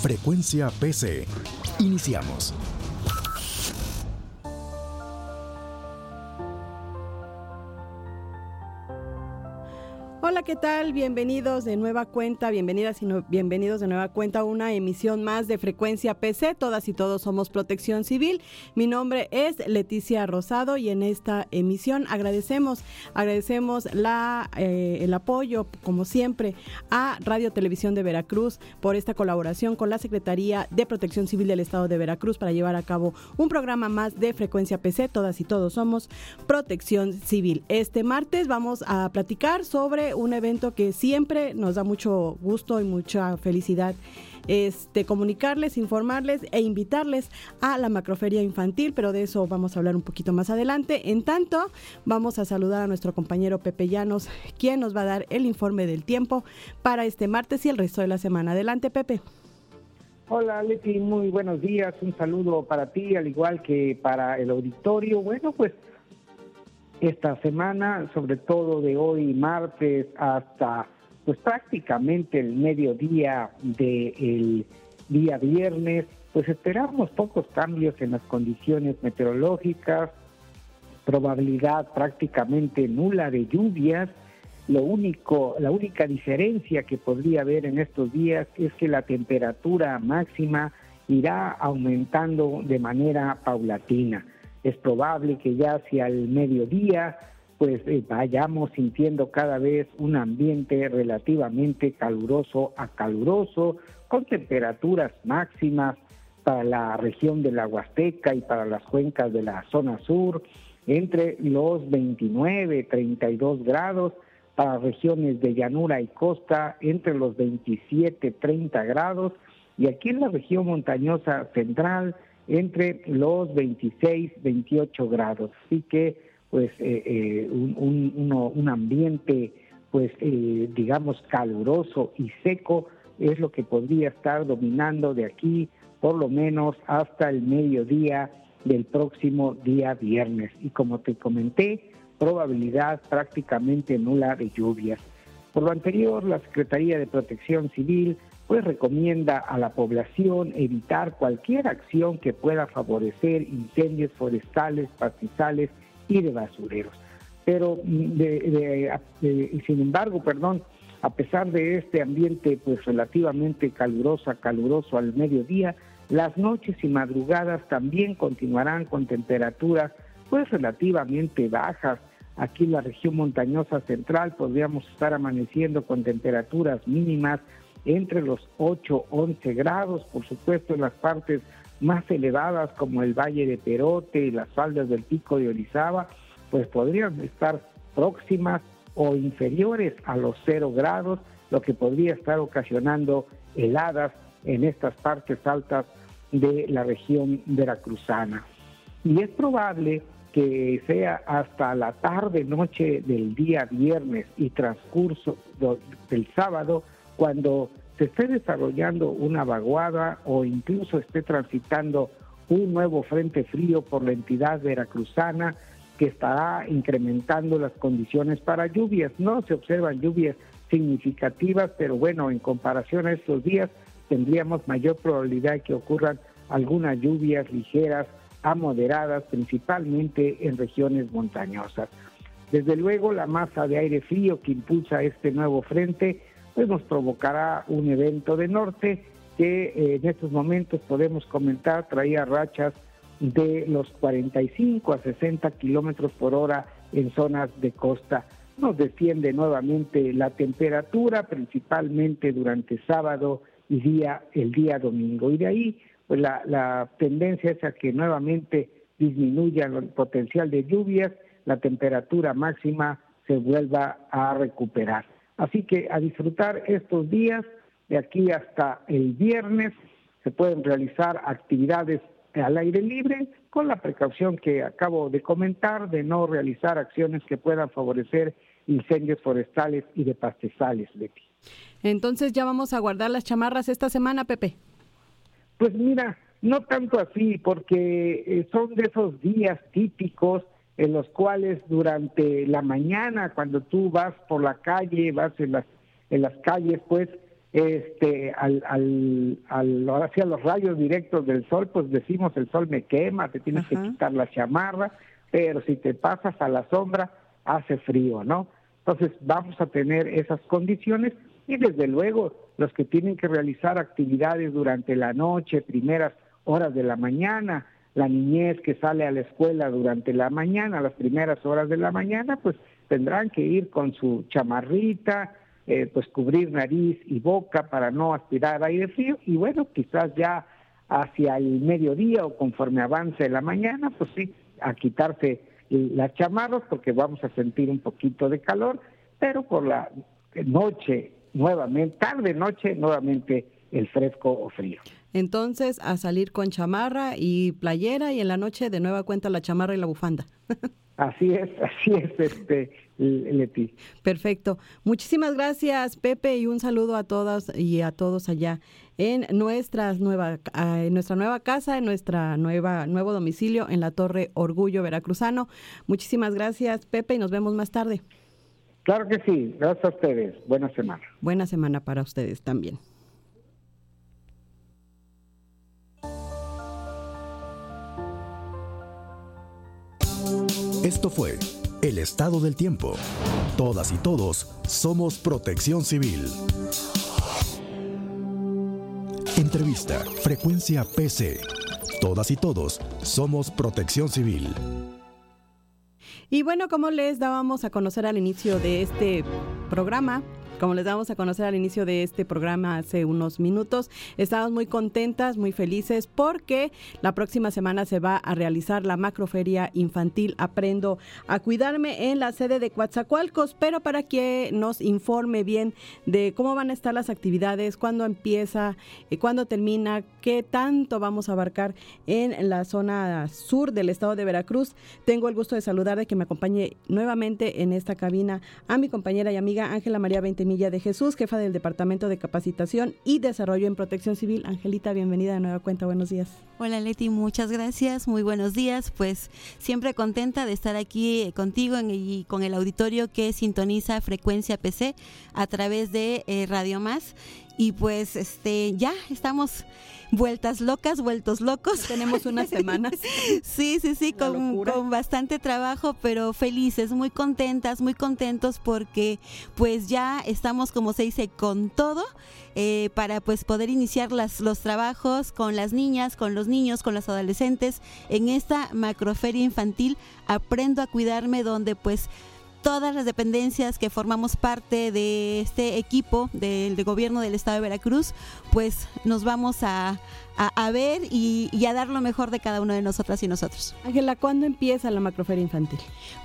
Frecuencia PC. Iniciamos. ¿Qué tal? Bienvenidos de nueva cuenta, bienvenidas y bienvenidos de nueva cuenta a una emisión más de Frecuencia PC. Todas y todos somos Protección Civil. Mi nombre es Leticia Rosado y en esta emisión agradecemos, agradecemos la, eh, el apoyo, como siempre, a Radio Televisión de Veracruz por esta colaboración con la Secretaría de Protección Civil del Estado de Veracruz para llevar a cabo un programa más de Frecuencia PC. Todas y todos somos Protección Civil. Este martes vamos a platicar sobre un evento que siempre nos da mucho gusto y mucha felicidad este, comunicarles, informarles e invitarles a la macroferia infantil, pero de eso vamos a hablar un poquito más adelante. En tanto, vamos a saludar a nuestro compañero Pepe Llanos, quien nos va a dar el informe del tiempo para este martes y el resto de la semana. Adelante, Pepe. Hola Leti, muy buenos días, un saludo para ti, al igual que para el auditorio. Bueno, pues esta semana, sobre todo de hoy martes hasta pues prácticamente el mediodía del día viernes, pues esperamos pocos cambios en las condiciones meteorológicas, probabilidad prácticamente nula de lluvias. Lo único, la única diferencia que podría haber en estos días es que la temperatura máxima irá aumentando de manera paulatina es probable que ya hacia el mediodía pues eh, vayamos sintiendo cada vez un ambiente relativamente caluroso a caluroso, con temperaturas máximas para la región de la Huasteca y para las cuencas de la zona sur, entre los 29, 32 grados, para regiones de llanura y costa, entre los 27, 30 grados, y aquí en la región montañosa central, entre los 26, 28 grados. Así que, pues, eh, eh, un, ambiente, pues, eh, digamos, caluroso y seco es lo que podría estar dominando de aquí, por lo menos hasta el mediodía del próximo día viernes. Y como te comenté, probabilidad prácticamente nula de lluvias. Por lo anterior, la Secretaría de Protección Civil pues recomienda a la población evitar cualquier acción que pueda favorecer incendios forestales, pastizales y de basureros. Pero mm, sin embargo, perdón, a pesar de este ambiente pues relativamente caluroso, caluroso al mediodía, las noches y madrugadas también continuarán con temperaturas pues relativamente bajas. Aquí en la región montañosa central podríamos estar amaneciendo con temperaturas mínimas entre los 8, 11 grados, por supuesto en las partes más elevadas como el Valle de Perote y las faldas del Pico de Orizaba, pues podrían estar próximas o inferiores a los 0 grados, lo que podría estar ocasionando heladas en estas partes altas de la región veracruzana. Y es probable que sea hasta la tarde noche del día viernes y transcurso del sábado cuando se esté desarrollando una vaguada o incluso esté transitando un nuevo frente frío por la entidad veracruzana que estará incrementando las condiciones para lluvias. No se observan lluvias significativas, pero bueno, en comparación a estos días tendríamos mayor probabilidad de que ocurran algunas lluvias ligeras a moderadas, principalmente en regiones montañosas. Desde luego, la masa de aire frío que impulsa este nuevo frente pues nos provocará un evento de norte que eh, en estos momentos podemos comentar traía rachas de los 45 a 60 kilómetros por hora en zonas de costa. Nos desciende nuevamente la temperatura, principalmente durante sábado y día, el día domingo. Y de ahí, pues la, la tendencia es a que nuevamente disminuya el potencial de lluvias, la temperatura máxima se vuelva a recuperar. Así que a disfrutar estos días de aquí hasta el viernes se pueden realizar actividades al aire libre con la precaución que acabo de comentar de no realizar acciones que puedan favorecer incendios forestales y de pastizales, Leti. Entonces ya vamos a guardar las chamarras esta semana, Pepe. Pues mira, no tanto así, porque eh, son de esos días típicos en los cuales durante la mañana, cuando tú vas por la calle, vas en las, en las calles, pues este al, al, al hacia los rayos directos del sol, pues decimos el sol me quema, te tienes que quitar la chamarra, pero si te pasas a la sombra hace frío, ¿no? Entonces vamos a tener esas condiciones y desde luego los que tienen que realizar actividades durante la noche, primeras horas de la mañana, la niñez que sale a la escuela durante la mañana, las primeras horas de la mañana, pues tendrán que ir con su chamarrita, eh, pues cubrir nariz y boca para no aspirar aire frío. Y bueno, quizás ya hacia el mediodía o conforme avance la mañana, pues sí, a quitarse las chamarras porque vamos a sentir un poquito de calor, pero por la noche nuevamente, tarde noche nuevamente el fresco o frío. Entonces, a salir con chamarra y playera y en la noche de nueva cuenta la chamarra y la bufanda. Así es, así es, este, Leti. Perfecto. Muchísimas gracias, Pepe, y un saludo a todas y a todos allá en nuestra nueva, en nuestra nueva casa, en nuestra nueva, nuevo domicilio en la Torre Orgullo Veracruzano. Muchísimas gracias, Pepe, y nos vemos más tarde. Claro que sí, gracias a ustedes. Buena semana. Buena semana para ustedes también. Esto fue El Estado del Tiempo. Todas y todos somos protección civil. Entrevista, frecuencia PC. Todas y todos somos protección civil. Y bueno, como les dábamos a conocer al inicio de este programa, como les damos a conocer al inicio de este programa hace unos minutos, estamos muy contentas, muy felices porque la próxima semana se va a realizar la macroferia infantil. Aprendo a cuidarme en la sede de Coatzacoalcos, pero para que nos informe bien de cómo van a estar las actividades, cuándo empieza, eh, cuándo termina, qué tanto vamos a abarcar en la zona sur del estado de Veracruz, tengo el gusto de saludar de que me acompañe nuevamente en esta cabina a mi compañera y amiga Ángela María 20 Milla de Jesús, jefa del Departamento de Capacitación y Desarrollo en Protección Civil. Angelita, bienvenida de nueva cuenta, buenos días. Hola Leti, muchas gracias, muy buenos días. Pues siempre contenta de estar aquí contigo y con el auditorio que sintoniza Frecuencia PC a través de eh, Radio Más. Y pues este ya estamos vueltas locas, vueltos locos. Tenemos unas semanas. sí, sí, sí, con, con, bastante trabajo, pero felices, muy contentas, muy contentos porque pues ya estamos, como se dice, con todo. Eh, para pues poder iniciar las, los trabajos con las niñas, con los niños, con los adolescentes en esta macroferia infantil Aprendo a cuidarme donde pues todas las dependencias que formamos parte de este equipo del, gobierno del estado de Veracruz, pues nos vamos a, a, ver y, a dar lo mejor de cada uno de nosotras y nosotros. Ángela, ¿cuándo empieza la macroferia infantil?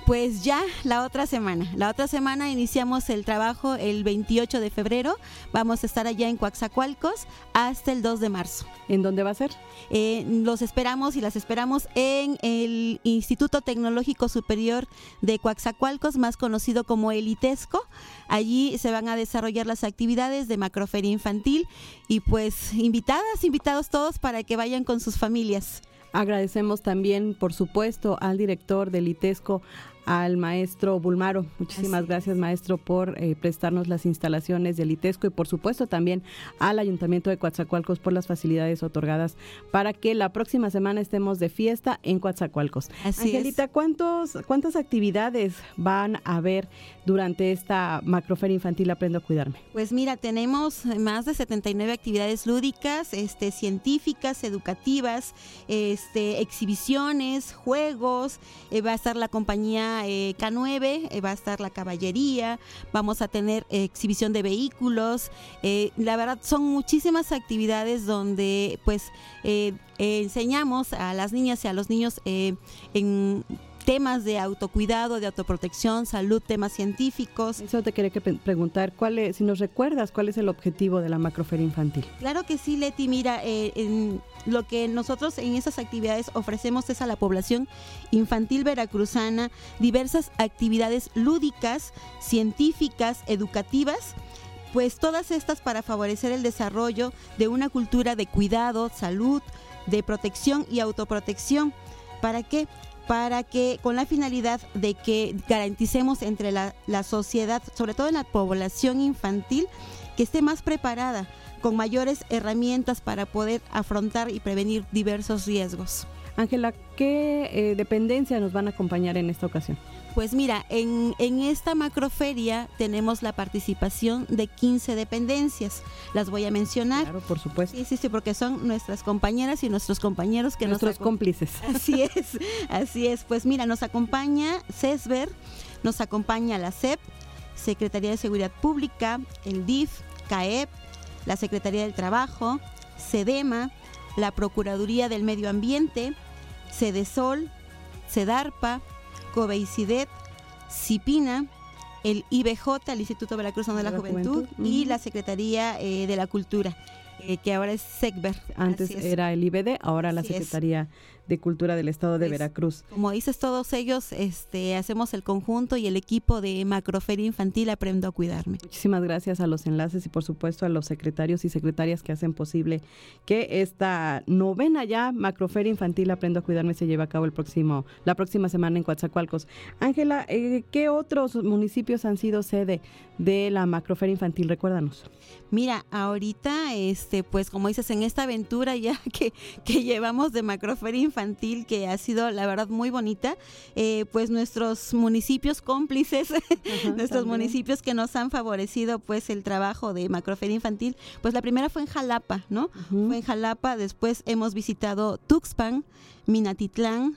Pues ya la otra semana. La otra semana iniciamos el trabajo el 28 de febrero. Vamos a estar allá en Coaxacualcos hasta el 2 de marzo. ¿En dónde va a ser? Eh, los esperamos y las esperamos en el Instituto Tecnológico Superior de Coaxacualcos, más conocido como el ITESCO. Allí se van a desarrollar las actividades de macroferia infantil y pues invitadas, invitados todos para que vayan con sus familias. Agradecemos también, por supuesto, al director del ITESCO, al maestro Bulmaro. Muchísimas gracias, maestro, por eh, prestarnos las instalaciones del ITESCO y, por supuesto, también al Ayuntamiento de Coatzacoalcos por las facilidades otorgadas para que la próxima semana estemos de fiesta en Coatzacoalcos. Angelita, ¿cuántos, ¿cuántas actividades van a haber durante esta macroferia infantil Aprendo a Cuidarme? Pues mira, tenemos más de 79 actividades lúdicas, este, científicas, educativas, este, exhibiciones, juegos, eh, va a estar la compañía eh, K9, eh, va a estar la caballería, vamos a tener exhibición de vehículos. Eh, la verdad, son muchísimas actividades donde pues enseñamos a las niñas y a los niños en temas de autocuidado, de autoprotección, salud, temas científicos. Eso te quería que preguntar, ¿cuál es, si nos recuerdas cuál es el objetivo de la macroferia infantil. Claro que sí, Leti, mira, eh, en lo que nosotros en esas actividades ofrecemos es a la población infantil veracruzana diversas actividades lúdicas, científicas, educativas, pues todas estas para favorecer el desarrollo de una cultura de cuidado, salud, de protección y autoprotección. ¿Para qué? Para que con la finalidad de que garanticemos entre la, la sociedad, sobre todo en la población infantil, que esté más preparada, con mayores herramientas para poder afrontar y prevenir diversos riesgos. Ángela, ¿qué eh, dependencias nos van a acompañar en esta ocasión? Pues mira, en, en, esta macroferia tenemos la participación de 15 dependencias. Las voy a mencionar. Claro, por supuesto. Sí, sí, sí, porque son nuestras compañeras y nuestros compañeros que nuestros cómplices. Así es, así es. Pues mira, nos acompaña CESBER, nos acompaña la CEP, Secretaría de Seguridad Pública, el DIF, CAEP, la Secretaría del Trabajo, SEDEMA, la Procuraduría del Medio Ambiente, CEDESOL, CEDARPA, COBEICIDET, CIPINA, el IBJ, el Instituto Veracruzano de la, Juventud, y la Secretaría eh, de la Cultura, eh, que ahora es SECBER. Antes era el IBD, ahora la Secretaría de Cultura del Estado de Veracruz. Como dices, todos ellos este, hacemos el conjunto y el equipo de Macroferia Infantil Aprendo a Cuidarme. Muchísimas gracias a los enlaces y por supuesto a los secretarios y secretarias que hacen posible que esta novena ya Macroferia Infantil Aprendo a Cuidarme se lleve a cabo el próximo, la próxima semana en Coatzacoalcos. Ángela, eh, ¿qué otros municipios han sido sede de la Macroferia Infantil? Recuérdanos. Mira, ahorita, este, pues como dices, en esta aventura ya que, que llevamos de Macroferia Infantil, infantil que ha sido la verdad muy bonita, eh, pues nuestros municipios cómplices, nuestros municipios que nos han favorecido pues el trabajo de Macroferia Infantil, pues la primera fue en Jalapa, ¿no? Fue en Jalapa, después hemos visitado Tuxpan, Minatitlán,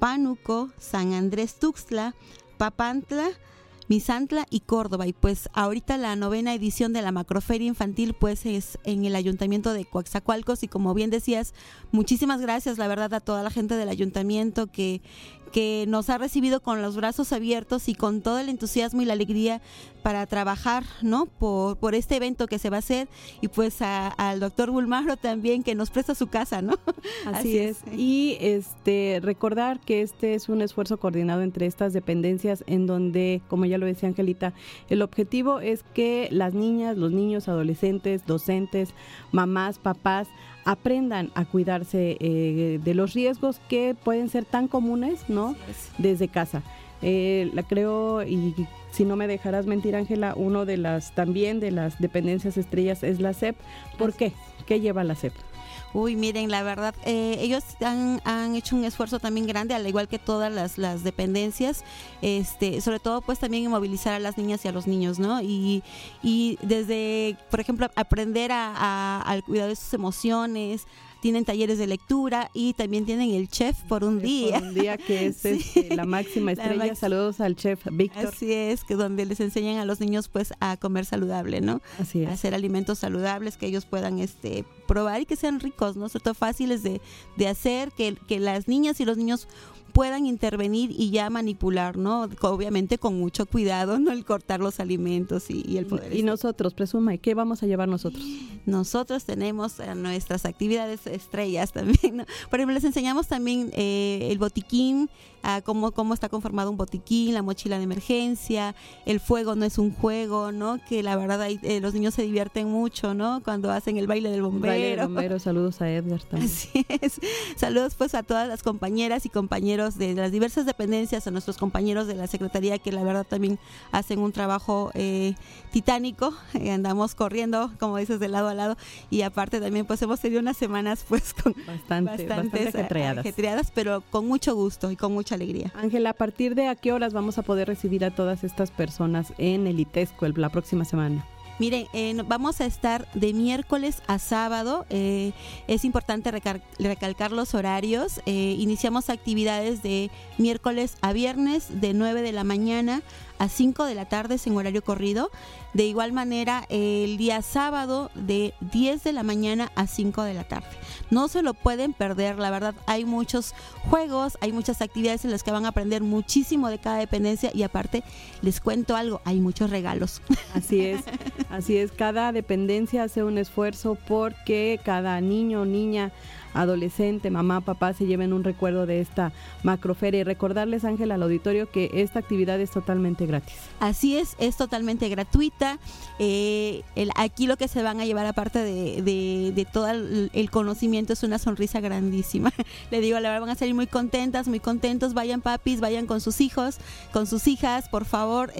Pánuco, San Andrés Tuxtla, Papantla, Misantla y Córdoba. Y pues ahorita la novena edición de la Macroferia Infantil pues es en el Ayuntamiento de Coaxacualcos y como bien decías, muchísimas gracias la verdad a toda la gente del ayuntamiento que, que nos ha recibido con los brazos abiertos y con todo el entusiasmo y la alegría para trabajar, ¿no? Por, por este evento que se va a hacer y pues al doctor Bulmaro también que nos presta su casa, ¿no? Así, es. Y este recordar que este es un esfuerzo coordinado entre estas dependencias en donde, como ya lo decía Angelita, el objetivo es que las niñas, los niños, adolescentes, docentes, mamás, papás aprendan a cuidarse eh, de los riesgos que pueden ser tan comunes, ¿no? Desde casa. Eh, la creo y si no me dejarás mentir, Ángela, uno de las también de las dependencias estrellas es la CEP. ¿Por qué? ¿Qué lleva la CEP? Uy, miren, la verdad, eh, ellos han, han, hecho un esfuerzo también grande, al igual que todas las, las, dependencias, este, sobre todo pues también en movilizar a las niñas y a los niños, ¿no? Y, y desde, por ejemplo, aprender a, a, al cuidado de sus emociones, tienen talleres de lectura y también tienen el chef por un día. Por un día que es este, la máxima estrella. Saludos al chef Víctor. Así es, que donde les enseñan a los niños pues a comer saludable, ¿no? Así es. A hacer alimentos saludables que ellos puedan este probar y que sean ricos, ¿no? Sobre todo fáciles de, de hacer, que, que las niñas y los niños puedan intervenir y ya manipular, ¿no? Obviamente con mucho cuidado, ¿no? El cortar los alimentos y, el poder. Y nosotros, presuma, ¿qué vamos a llevar nosotros? Nosotros tenemos nuestras actividades estrellas también, ¿no? Por ejemplo, les enseñamos también eh, el botiquín, a cómo, cómo está conformado un botiquín, la mochila de emergencia, el fuego no es un juego, ¿no? Que la verdad eh, los niños se divierten mucho, ¿no? Cuando hacen el baile del bombero. Baile del bombero, saludos a Edgar también. Así es. Saludos pues a todas las compañeras y compañeros de las diversas dependencias, a nuestros compañeros de la Secretaría que la verdad también hacen un trabajo eh, titánico. Eh, andamos corriendo, como dices, de lado a lado y aparte también pues hemos tenido unas semanas pues con bastante, bastantes ajetreadas, pero con mucho gusto y con mucha alegría. Ángela, ¿a partir de a qué horas vamos a poder recibir a todas estas personas en el ITESCO la próxima semana? Miren, eh, vamos a estar de miércoles a sábado. Eh, es importante recalcar los horarios. Eh, iniciamos actividades de miércoles a viernes de 9 de la mañana a 5 de la tarde es en horario corrido. De igual manera, el día sábado de 10 de la mañana a 5 de la tarde. No se lo pueden perder, la verdad, hay muchos juegos, hay muchas actividades en las que van a aprender muchísimo de cada dependencia y aparte les cuento algo, hay muchos regalos. Así es, así es, cada dependencia hace un esfuerzo porque cada niño o niña adolescente, mamá, papá se lleven un recuerdo de esta macroferia y recordarles, Ángel, al auditorio que esta actividad es totalmente gratis. Así es, es totalmente gratuita. Eh, aquí lo que se van a llevar aparte de, todo el, conocimiento es una sonrisa grandísima. Le digo, la verdad van a salir muy contentas, muy contentos. Vayan papis, vayan con sus hijos, con sus hijas, por favor.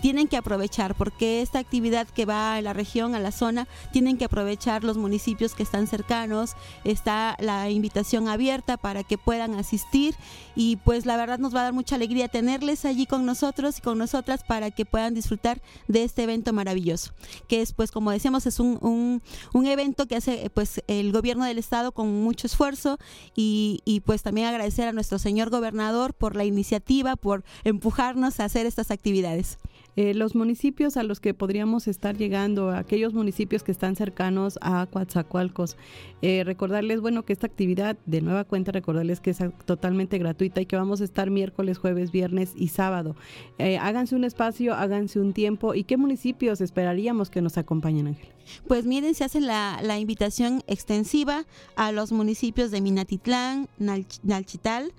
tienen que aprovechar porque esta actividad que va a la región, a la zona, tienen que aprovechar los municipios que están cercanos. Está la invitación abierta para que puedan asistir y pues la verdad nos va a dar mucha alegría tenerles allí con nosotros y con nosotras para que puedan disfrutar de este evento maravilloso, que es pues como decíamos es un, un, evento que hace pues el gobierno del estado con mucho esfuerzo y, y pues también agradecer a nuestro señor gobernador por la iniciativa, por empujarnos a hacer estas actividades. Eh, los municipios a los que podríamos estar llegando, aquellos municipios que están cercanos a Coatzacoalcos, eh, recordarles, bueno, que esta actividad de nueva cuenta, recordarles que es totalmente gratuita y que vamos a estar miércoles, jueves, viernes y sábado. Eh, háganse un espacio, háganse un tiempo. ¿Y qué municipios esperaríamos que nos acompañen, Ángel? Pues miren, se hace la, invitación extensiva a los municipios de Minatitlán, Nalchital,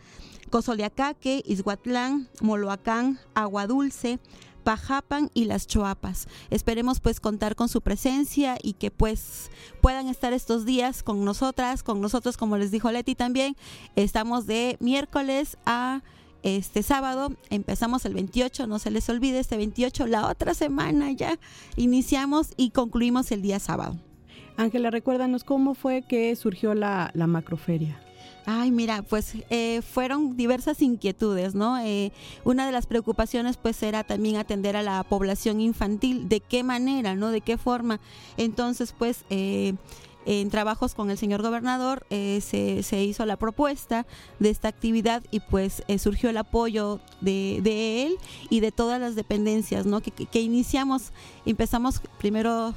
Cozoleacaque, Izhuatlán, Moloacán, Agua Dulce, Pajapan y las Choapas. Esperemos pues contar con su presencia y que pues puedan estar estos días con nosotras, con nosotros como les dijo Leti también. Estamos de miércoles a este sábado, empezamos el 28, no se les olvide este 28, la otra semana ya iniciamos y concluimos el día sábado. Ángela, recuérdanos cómo fue que surgió la, la macroferia. Ay, mira, pues eh, fueron diversas inquietudes, ¿no? Eh, una de las preocupaciones pues era también atender a la población infantil, de qué manera, ¿no? De qué forma. Entonces, pues... Eh, en trabajos con el señor gobernador se, se, hizo la propuesta de esta actividad y pues surgió el apoyo de, de, él y de todas las dependencias, ¿no? Que, que iniciamos, empezamos primero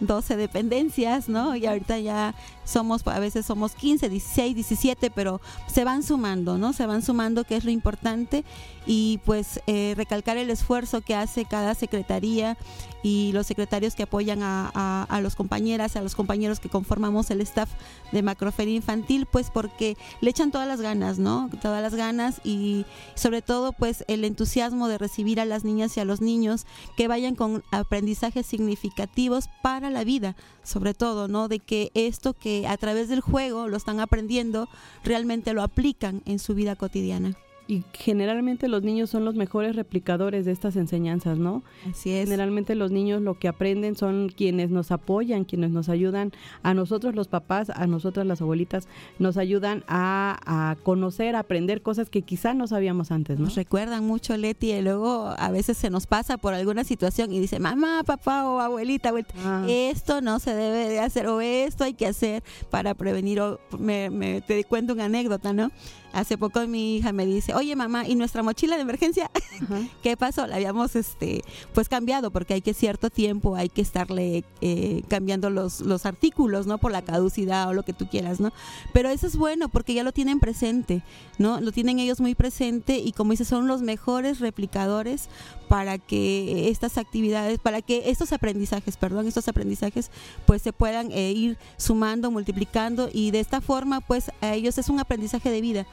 12 dependencias, ¿no? Y ahorita ya somos, a veces somos 15, 16, 17, pero se van sumando, ¿no? Se van sumando, que es lo importante, y pues eh, recalcar el esfuerzo que hace cada secretaría y los secretarios que apoyan a, a, los compañeras, a los compañeros que conformamos el staff de Macroferia Infantil, pues porque le echan todas las ganas, ¿no? Todas las ganas y sobre todo pues el entusiasmo de recibir a las niñas y a los niños que vayan con aprendizajes significativos para la vida, sobre todo, ¿no? De que esto que a través del juego lo están aprendiendo realmente lo aplican en su vida cotidiana. Y generalmente los niños son los mejores replicadores de estas enseñanzas, ¿no? Así es. Generalmente los niños lo que aprenden son quienes nos apoyan, quienes nos ayudan, a nosotros los papás, a nosotras las abuelitas, nos ayudan a, conocer, a aprender cosas que quizá no sabíamos antes, ¿no? Nos recuerdan mucho, Leti, y luego a veces se nos pasa por alguna situación y dice, mamá, papá o abuelita, ah. esto no se debe de hacer o esto hay que hacer para prevenir o me, me te cuento una anécdota, ¿no? Hace poco mi hija me dice, oye mamá, ¿y nuestra mochila de emergencia? ¿Qué pasó? La habíamos este, pues cambiado porque hay que cierto tiempo, hay que estarle eh, cambiando los, los artículos, ¿no? Por la caducidad o lo que tú quieras, ¿no? Pero eso es bueno porque ya lo tienen presente, ¿no? Lo tienen ellos muy presente y como dice, son los mejores replicadores para que estas actividades, para que estos aprendizajes, perdón, estos aprendizajes pues se puedan eh, ir sumando, multiplicando y de esta forma pues a ellos es un aprendizaje de vida.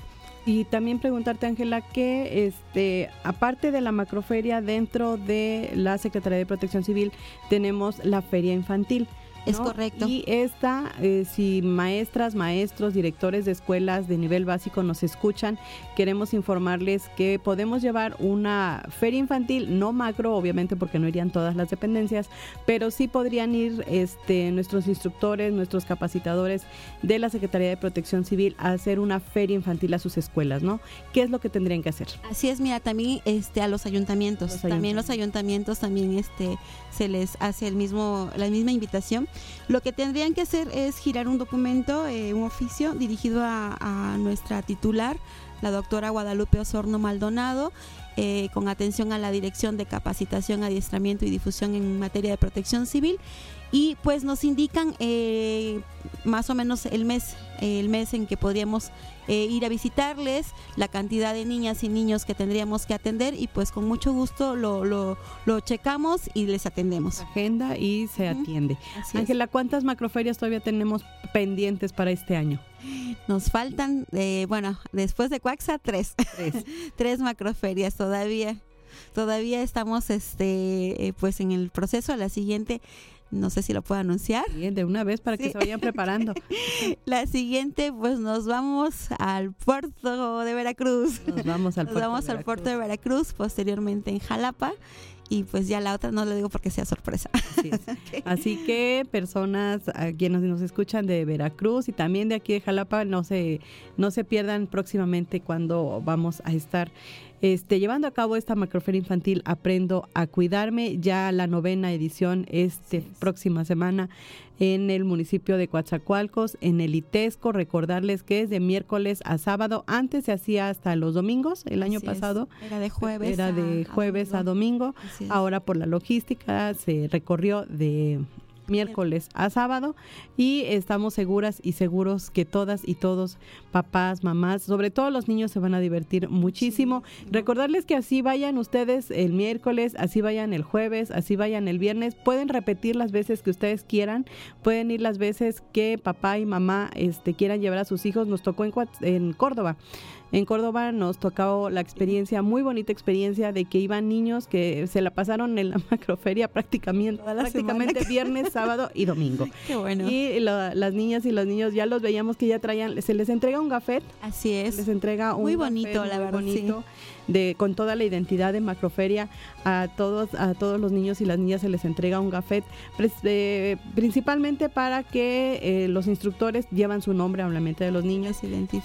Y también preguntarte, Ángela, que este, aparte de la macroferia, dentro de la Secretaría de Protección Civil tenemos la feria infantil. Es correcto. Y esta, eh, si maestras, maestros, directores de escuelas de nivel básico nos escuchan, queremos informarles que podemos llevar una feria infantil, no macro, obviamente porque no irían todas las dependencias, pero sí podrían ir este, nuestros instructores, nuestros capacitadores de la Secretaría de Protección Civil a hacer una feria infantil a sus escuelas, ¿no? ¿Qué es lo que tendrían que hacer? Así es, mira, también este, a los ayuntamientos, también los ayuntamientos también este, se les hace el mismo, la misma invitación lo que tendrían que hacer es girar un documento, eh, un oficio dirigido a, nuestra titular la doctora Guadalupe Osorno Maldonado, eh, con atención a la Dirección de Capacitación, Adiestramiento y Difusión en materia de protección civil. Y pues nos indican eh, más o menos el mes, el mes en que podríamos eh, ir a visitarles, la cantidad de niñas y niños que tendríamos que atender y pues con mucho gusto lo, lo, lo checamos y les atendemos. Agenda y se atiende. Ángela, ¿cuántas macroferias todavía tenemos pendientes para este año? Nos faltan, eh, bueno, después de Cuaxa, tres. Tres, tres macroferias todavía. Todavía estamos este eh, pues en el proceso. La siguiente no sé si lo puedo anunciar. de una vez para que se vayan preparando. La siguiente, pues nos vamos al puerto de Veracruz. Nos vamos al, puerto, vamos de al puerto de Veracruz, posteriormente en Jalapa. Y pues ya la otra no le digo porque sea sorpresa. Así, que personas a quienes nos escuchan de Veracruz y también de aquí de Jalapa, no se, no se pierdan próximamente cuando vamos a estar este, llevando a cabo esta macroferia infantil Aprendo a Cuidarme, ya la novena edición este próxima semana en el municipio de Coatzacoalcos, en el ITESCO. Recordarles que es de miércoles a sábado. Antes se hacía hasta los domingos, el año pasado. Era de jueves. Era de jueves a domingo. Ahora por la logística se recorrió de miércoles a sábado y estamos seguras y seguros que todas y todos, papás, mamás, sobre todo los niños se van a divertir muchísimo. Recordarles que así vayan ustedes el miércoles, así vayan el jueves, así vayan el viernes, pueden repetir las veces que ustedes quieran, pueden ir las veces que papá y mamá este, quieran llevar a sus hijos. Nos tocó en, en Córdoba. En Córdoba nos tocó la experiencia, muy bonita experiencia de que iban niños que se la pasaron en la macroferia prácticamente, prácticamente viernes, sábado y domingo. Qué bueno. Y las niñas y los niños ya los veíamos que ya traían, se les entrega un gafet. Así es. Les entrega un muy bonito, la verdad. Bonito de con toda la identidad de Macroferia a todos a todos los niños y las niñas se les entrega un gafet eh, principalmente para que eh, los instructores llevan su nombre obviamente de los niños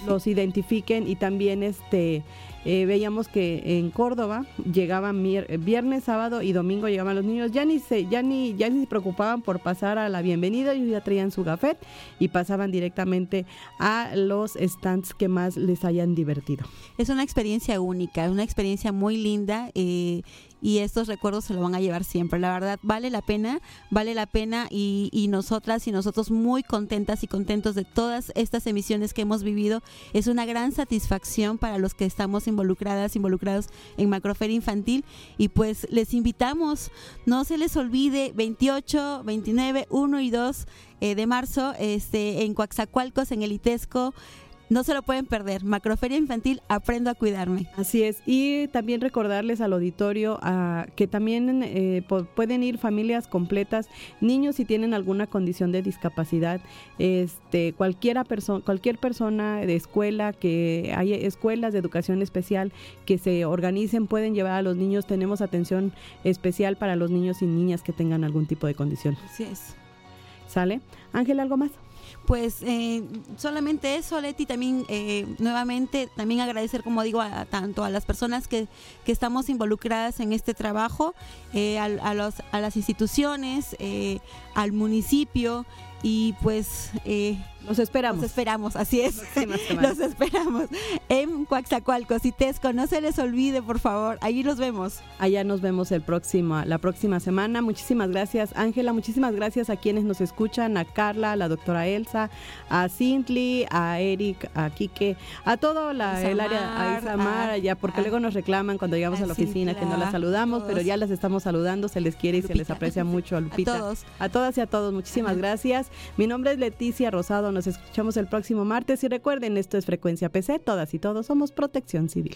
los identifiquen y también este eh, veíamos que en Córdoba llegaban viernes, sábado y domingo llegaban los niños, ya ni se, ya ni, ya ni se preocupaban por pasar a la bienvenida, ellos ya traían su gafet y pasaban directamente a los stands que más les hayan divertido. Es una experiencia única, una experiencia muy linda. Eh, y estos recuerdos se lo van a llevar siempre. La verdad, vale la pena, vale la pena y, y, nosotras y nosotros muy contentas y contentos de todas estas emisiones que hemos vivido. Es una gran satisfacción para los que estamos involucradas, involucrados en Macroferia Infantil y pues les invitamos, no se les olvide 28, 29, 1 y 2 eh, de marzo este, en Coaxacualcos, en el ITESCO. No se lo pueden perder. Macroferia Infantil, aprendo a cuidarme. Así es. Y también recordarles al auditorio que también eh, pueden ir familias completas, niños si tienen alguna condición de discapacidad, este, cualquiera persona, cualquier persona de escuela, que hay escuelas de educación especial que se organicen, pueden llevar a los niños. Tenemos atención especial para los niños y niñas que tengan algún tipo de condición. Así es. ¿Sale? Ángel, ¿algo más? Pues eh, solamente eso, Leti, también eh, nuevamente, también agradecer, como digo, a, tanto a las personas que, que estamos involucradas en este trabajo, eh, a, los, a las instituciones, al municipio y pues los esperamos. Los esperamos, así es. Los esperamos en Coaxacualcos y Tesco. No se les olvide, por favor. Allí nos vemos. Allá nos vemos el próximo, la próxima semana. Muchísimas gracias, Ángela. Muchísimas gracias a quienes nos escuchan, a Carla, a la doctora Elsa, a Cintli, a Eric, a Quique, a todo la, el área, a Isamar, ya, porque luego nos reclaman cuando llegamos a, la oficina que no las saludamos, pero ya las estamos saludando, se les quiere y se les aprecia mucho a Lupita. A todos. A todas y a todos, muchísimas gracias. Mi nombre es Leticia Rosado. Nos escuchamos el próximo martes. Y recuerden, esto es Frecuencia PC, todas y todos somos Protección Civil.